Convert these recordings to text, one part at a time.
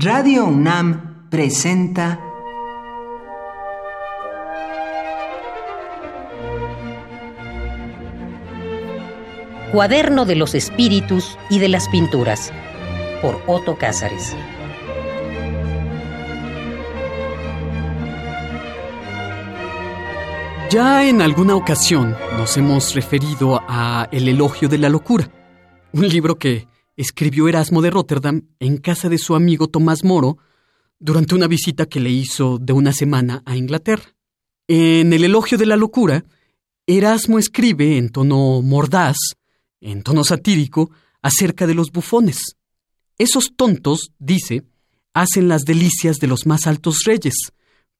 Radio UNAM presenta Cuaderno de los Espíritus y de las Pinturas por Otto Cázares. Ya en alguna ocasión nos hemos referido a El elogio de la locura, un libro que escribió Erasmo de Rotterdam en casa de su amigo Tomás Moro durante una visita que le hizo de una semana a Inglaterra. En El elogio de la locura, Erasmo escribe en tono mordaz en tono satírico, acerca de los bufones. Esos tontos, dice, hacen las delicias de los más altos reyes,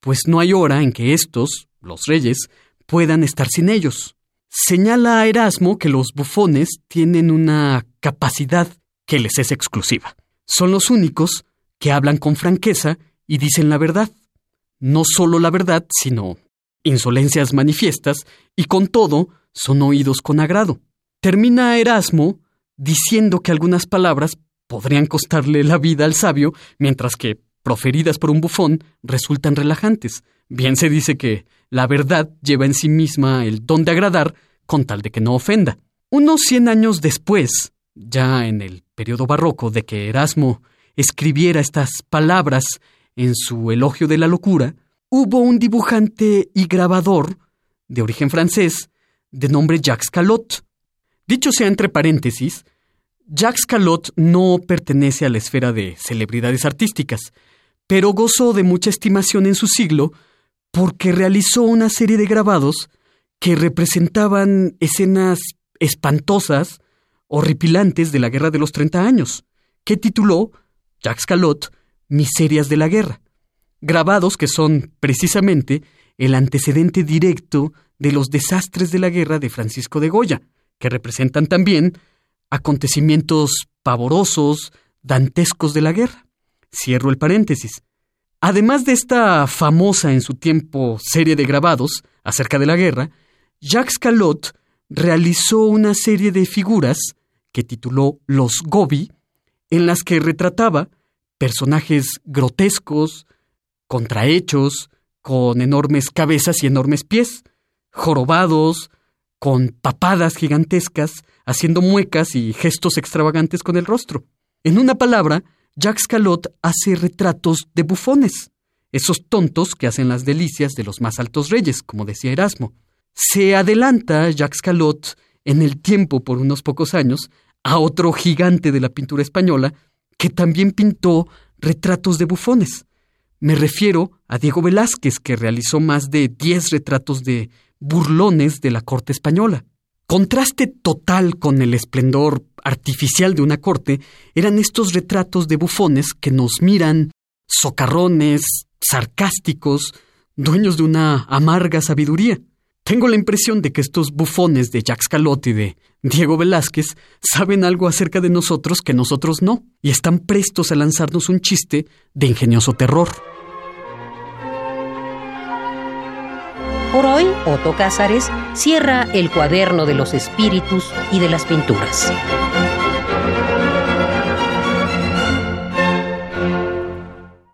pues no hay hora en que estos, los reyes, puedan estar sin ellos. Señala a Erasmo que los bufones tienen una capacidad que les es exclusiva. Son los únicos que hablan con franqueza y dicen la verdad. No solo la verdad, sino insolencias manifiestas, y con todo son oídos con agrado. Termina Erasmo diciendo que algunas palabras podrían costarle la vida al sabio, mientras que, proferidas por un bufón, resultan relajantes. Bien se dice que la verdad lleva en sí misma el don de agradar con tal de que no ofenda. Unos cien años después, ya en el periodo barroco de que Erasmo escribiera estas palabras en su elogio de la locura, hubo un dibujante y grabador de origen francés de nombre Jacques Callot, Dicho sea entre paréntesis, Jacques Callot no pertenece a la esfera de celebridades artísticas, pero gozó de mucha estimación en su siglo porque realizó una serie de grabados que representaban escenas espantosas, horripilantes de la Guerra de los Treinta Años, que tituló Jacques Callot Miserias de la Guerra, grabados que son precisamente el antecedente directo de los desastres de la guerra de Francisco de Goya, que representan también acontecimientos pavorosos, dantescos de la guerra. Cierro el paréntesis. Además de esta famosa en su tiempo serie de grabados acerca de la guerra, Jacques Callot realizó una serie de figuras que tituló Los Gobi, en las que retrataba personajes grotescos, contrahechos, con enormes cabezas y enormes pies, jorobados, con papadas gigantescas, haciendo muecas y gestos extravagantes con el rostro. En una palabra, Jacques Callot hace retratos de bufones, esos tontos que hacen las delicias de los más altos reyes, como decía Erasmo. Se adelanta Jacques Callot en el tiempo por unos pocos años a otro gigante de la pintura española que también pintó retratos de bufones. Me refiero a Diego Velázquez, que realizó más de diez retratos de burlones de la corte española. Contraste total con el esplendor artificial de una corte eran estos retratos de bufones que nos miran socarrones, sarcásticos, dueños de una amarga sabiduría. Tengo la impresión de que estos bufones de Jacques Calot y de Diego Velázquez saben algo acerca de nosotros que nosotros no, y están prestos a lanzarnos un chiste de ingenioso terror. Por hoy, Otto Cázares cierra el cuaderno de los espíritus y de las pinturas.